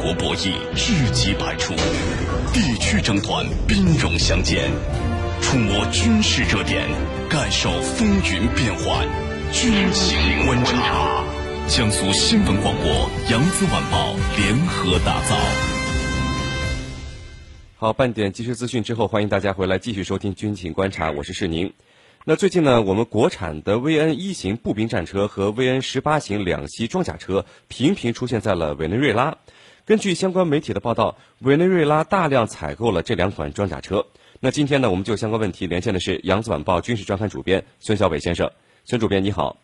国博弈知己百出，地区争端兵戎相见，触摸军事热点，感受风云变幻。军情观察，江苏新闻广播、扬子晚报联合打造。好，半点即时资讯之后，欢迎大家回来继续收听军情观察，我是世宁。那最近呢，我们国产的 VN 一型步兵战车和 VN 十八型两栖装甲车频频出现在了委内瑞拉。根据相关媒体的报道，委内瑞拉大量采购了这两款装甲车。那今天呢，我们就相关问题连线的是扬子晚报军事专刊主编孙小伟先生。孙主编你好，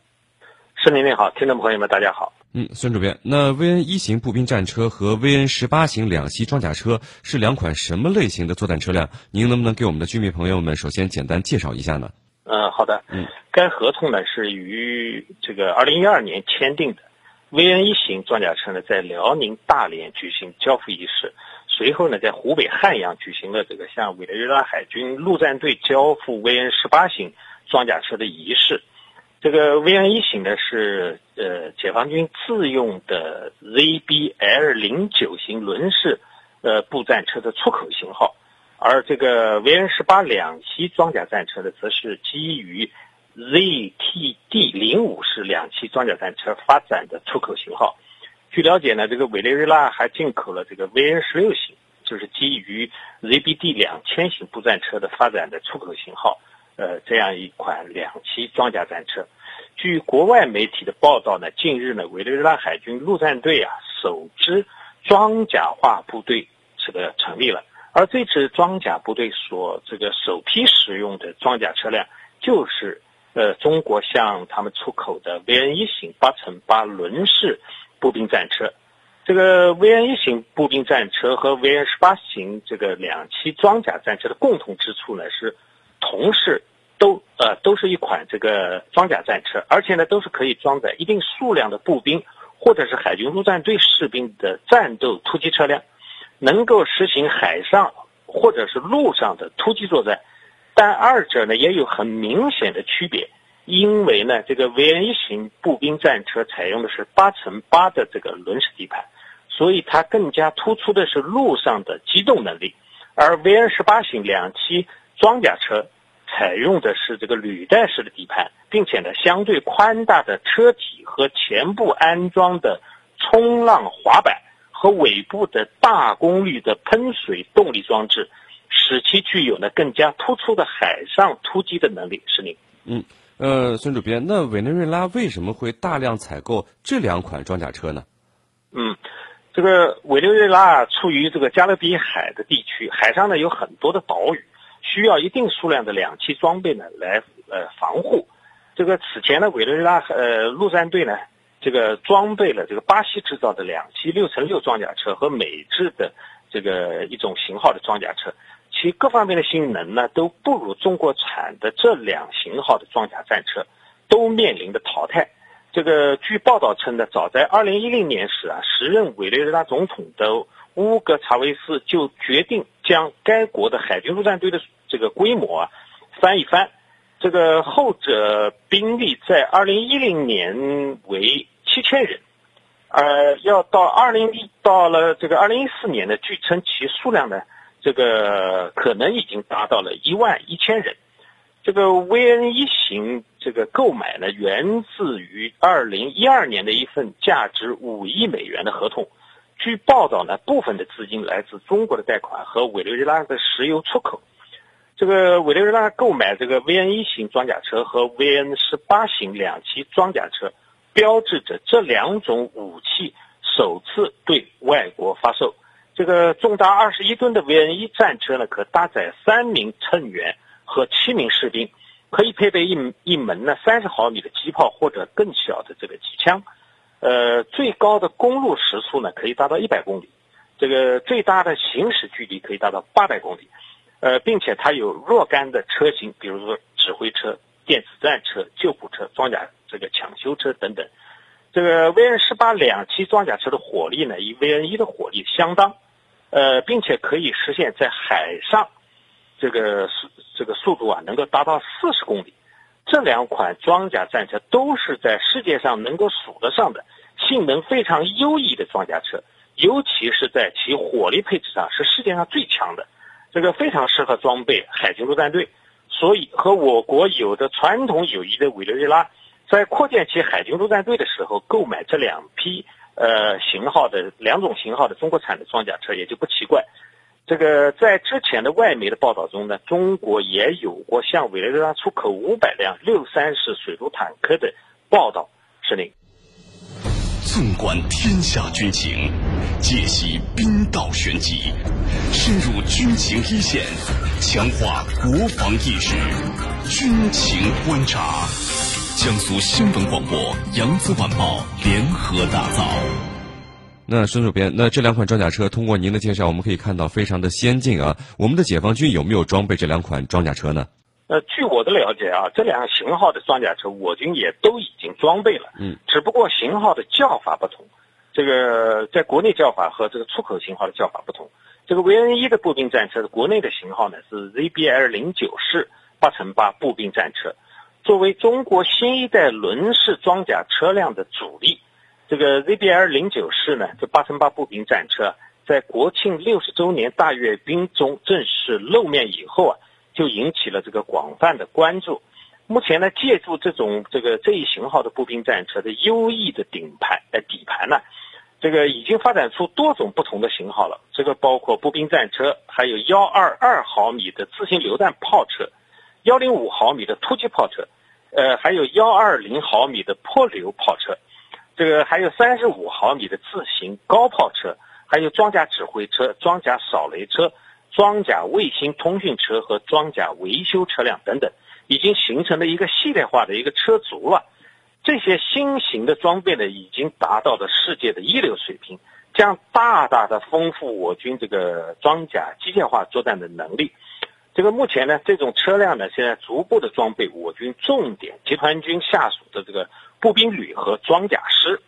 市民你好，听众朋友们大家好。嗯，孙主编，那 VN 一型步兵战车和 VN 十八型两栖装甲车是两款什么类型的作战车辆？您能不能给我们的居民朋友们首先简单介绍一下呢？嗯，好的。嗯，该合同呢是于这个二零一二年签订的。VN 一型装甲车呢在辽宁大连举行交付仪式，随后呢在湖北汉阳举行了这个向委内瑞拉海军陆战队交付 VN 十八型装甲车的仪式。这个 VN 一型呢是呃解放军自用的 ZBL 零九型轮式呃步战车的出口型号，而这个 VN 十八两栖装甲战车呢，则是基于 ZTD 零五式两栖装甲战车发展的出口型号。据了解呢，这个委内瑞拉还进口了这个 VN 十六型，就是基于 ZBD 两千型步战车的发展的出口型号。呃，这样一款两栖装甲战车，据国外媒体的报道呢，近日呢，委内瑞拉海军陆战队啊，首支装甲化部队这个成立了，而这支装甲部队所这个首批使用的装甲车辆，就是呃中国向他们出口的 VN 一型八乘八轮式步兵战车。这个 VN 一型步兵战车和 VN 十八型这个两栖装甲战车的共同之处呢是。同是都呃都是一款这个装甲战车，而且呢都是可以装载一定数量的步兵或者是海军陆战队士兵的战斗突击车辆，能够实行海上或者是陆上的突击作战。但二者呢也有很明显的区别，因为呢这个 VN 一型步兵战车采用的是八乘八的这个轮式底盘，所以它更加突出的是陆上的机动能力，而 VN 十八型两栖装甲车。采用的是这个履带式的底盘，并且呢，相对宽大的车体和前部安装的冲浪滑板和尾部的大功率的喷水动力装置，使其具有呢更加突出的海上突击的能力。是您。嗯，呃，孙主编，那委内瑞拉为什么会大量采购这两款装甲车呢？嗯，这个委内瑞拉处于这个加勒比海的地区，海上呢有很多的岛屿。需要一定数量的两栖装备呢来呃防护。这个此前呢，委内瑞拉呃陆战队呢，这个装备了这个巴西制造的两栖六乘六装甲车和美制的这个一种型号的装甲车，其各方面的性能呢都不如中国产的这两型号的装甲战车，都面临的淘汰。这个据报道称呢，早在二零一零年时啊，时任委内瑞拉总统的乌格查韦斯就决定将该国的海军陆战队的这个规模啊，翻一翻，这个后者兵力在二零一零年为七千人，呃，要到二零一到了这个二零一四年呢，据称其数量呢，这个可能已经达到了一万一千人。这个 VN 一型这个购买呢，源自于二零一二年的一份价值五亿美元的合同。据报道呢，部分的资金来自中国的贷款和委内瑞拉的石油出口。这个委内瑞拉购买这个 VN 一型装甲车和 VN 十八型两栖装甲车，标志着这两种武器首次对外国发售。这个重达二十一吨的 VN 一战车呢，可搭载三名乘员和七名士兵，可以配备一一门呢三十毫米的机炮或者更小的这个机枪。呃，最高的公路时速呢可以达到一百公里，这个最大的行驶距离可以达到八百公里。呃，并且它有若干的车型，比如说指挥车、电子战车、救护车、装甲这个抢修车等等。这个 VN 十八两栖装甲车的火力呢，与 VN 一的火力相当，呃，并且可以实现在海上这个速这个速度啊，能够达到四十公里。这两款装甲战车都是在世界上能够数得上的性能非常优异的装甲车，尤其是在其火力配置上是世界上最强的，这个非常适合装备海军陆战队。所以和我国有着传统友谊的委内瑞拉，在扩建其海军陆战队的时候，购买这两批呃型号的两种型号的中国产的装甲车也就不奇怪。这个在之前的外媒的报道中呢，中国也有过向委内瑞拉出口五百辆六三式水陆坦克的报道。是令。纵观天下军情，解析兵道玄机，深入军情一线，强化国防意识。军情观察，江苏新闻广播、扬子晚报联合打造。那孙主编，那这两款装甲车，通过您的介绍，我们可以看到非常的先进啊。我们的解放军有没有装备这两款装甲车呢？呃，据我的了解啊，这两个型号的装甲车，我军也都已经装备了。嗯，只不过型号的叫法不同，这个在国内叫法和这个出口型号的叫法不同。这个 VN 一的步兵战车的国内的型号呢是 ZBL 零九式八乘八步兵战车，作为中国新一代轮式装甲车辆的主力，这个 ZBL 零九式呢，这八乘八步兵战车在国庆六十周年大阅兵中正式露面以后啊。就引起了这个广泛的关注。目前呢，借助这种这个这一型号的步兵战车的优异的顶盘呃底盘呢，这个已经发展出多种不同的型号了。这个包括步兵战车，还有幺二二毫米的自行榴弹炮车，幺零五毫米的突击炮车，呃，还有幺二零毫米的迫流炮车，这个还有三十五毫米的自行高炮车，还有装甲指挥车、装甲扫雷车。装甲卫星通讯车和装甲维修车辆等等，已经形成了一个系列化的一个车族了。这些新型的装备呢，已经达到了世界的一流水平，将大大的丰富我军这个装甲机械化作战的能力。这个目前呢，这种车辆呢，现在逐步的装备我军重点集团军下属的这个步兵旅和装甲师。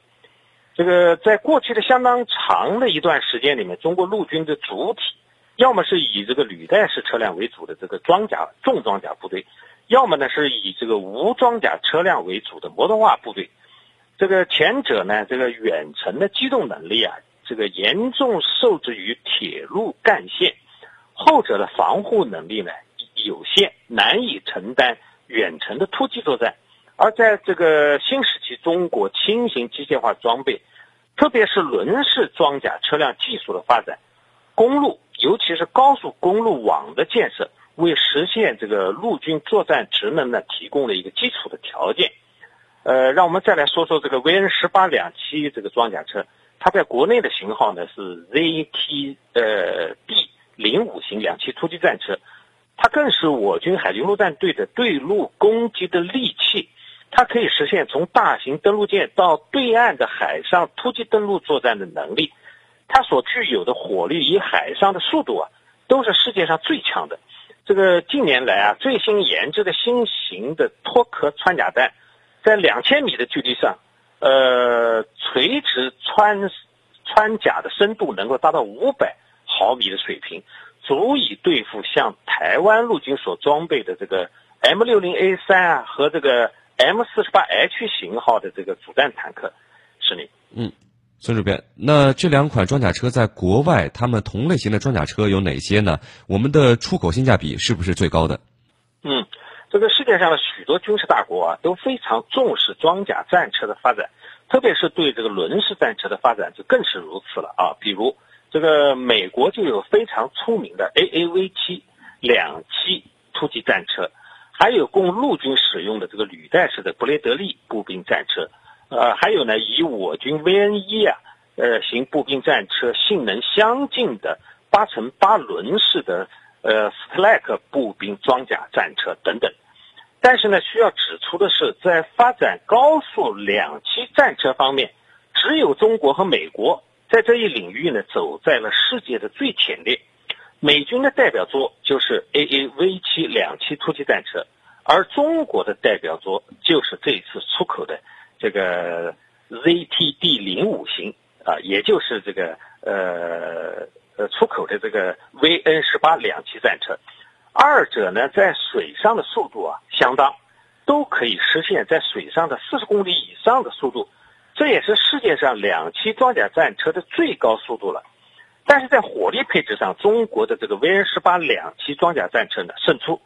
这个在过去的相当长的一段时间里面，中国陆军的主体。要么是以这个履带式车辆为主的这个装甲重装甲部队，要么呢是以这个无装甲车辆为主的摩托化部队。这个前者呢，这个远程的机动能力啊，这个严重受制于铁路干线；后者的防护能力呢有限，难以承担远程的突击作战。而在这个新时期，中国轻型机械化装备，特别是轮式装甲车辆技术的发展，公路。尤其是高速公路网的建设，为实现这个陆军作战职能呢，提供了一个基础的条件。呃，让我们再来说说这个 VN 十八两栖这个装甲车，它在国内的型号呢是 ZT 呃 D 零五型两栖突击战车，它更是我军海军陆战队的对陆攻击的利器，它可以实现从大型登陆舰到对岸的海上突击登陆作战的能力。它所具有的火力与海上的速度啊，都是世界上最强的。这个近年来啊，最新研制的新型的脱壳穿甲弹，在两千米的距离上，呃，垂直穿穿甲的深度能够达到五百毫米的水平，足以对付像台湾陆军所装备的这个 M 六零 A 三啊和这个 M 四十八 H 型号的这个主战坦克，是你嗯。孙主编，那这两款装甲车在国外，他们同类型的装甲车有哪些呢？我们的出口性价比是不是最高的？嗯，这个世界上的许多军事大国啊都非常重视装甲战车的发展，特别是对这个轮式战车的发展就更是如此了啊。比如这个美国就有非常出名的 AAV 七两栖突击战车，还有供陆军使用的这个履带式的布雷德利步兵战车。呃，还有呢，以我军 VN 一啊，呃，型步兵战车性能相近的八乘八轮式的呃斯特莱克步兵装甲战车等等。但是呢，需要指出的是，在发展高速两栖战车方面，只有中国和美国在这一领域呢走在了世界的最前列。美军的代表作就是 AAV 七两栖突击战车，而中国的代表作就是这一次出口的。这个 ZTD 零五型啊，也就是这个呃呃出口的这个 VN 十八两栖战车，二者呢在水上的速度啊相当，都可以实现在水上的四十公里以上的速度，这也是世界上两栖装甲战车的最高速度了。但是在火力配置上，中国的这个 VN 十八两栖装甲战车呢胜出。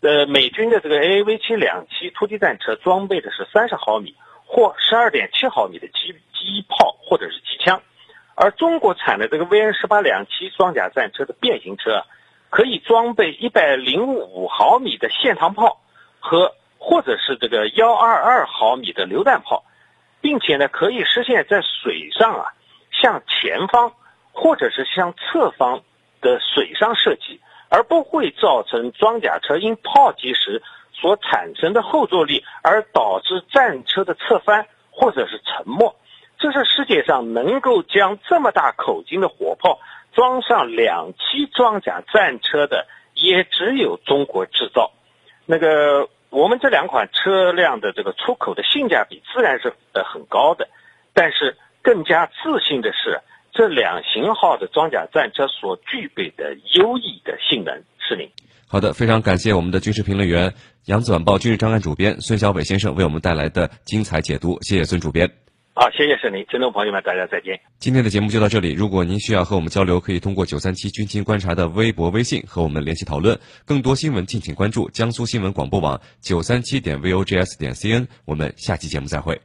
呃，美军的这个 AAV 七两栖突击战车装备的是三十毫米或十二点七毫米的机机炮或者是机枪，而中国产的这个 VN 十八两栖装甲战车的变形车，可以装备一百零五毫米的线膛炮和或者是这个幺二二毫米的榴弹炮，并且呢可以实现在水上啊向前方或者是向侧方的水上射击。而不会造成装甲车因炮击时所产生的后坐力而导致战车的侧翻或者是沉没。这是世界上能够将这么大口径的火炮装上两栖装甲战车的，也只有中国制造。那个我们这两款车辆的这个出口的性价比自然是呃很高的，但是更加自信的是。这两型号的装甲战车所具备的优异的性能，是您。好的，非常感谢我们的军事评论员、扬子晚报军事专栏主编孙小伟先生为我们带来的精彩解读，谢谢孙主编。好，谢谢沈林，听众朋友们，大家再见。今天的节目就到这里，如果您需要和我们交流，可以通过九三七军情观察的微博、微信和我们联系讨论。更多新闻，敬请关注江苏新闻广播网九三七点 vogs 点 cn。我们下期节目再会。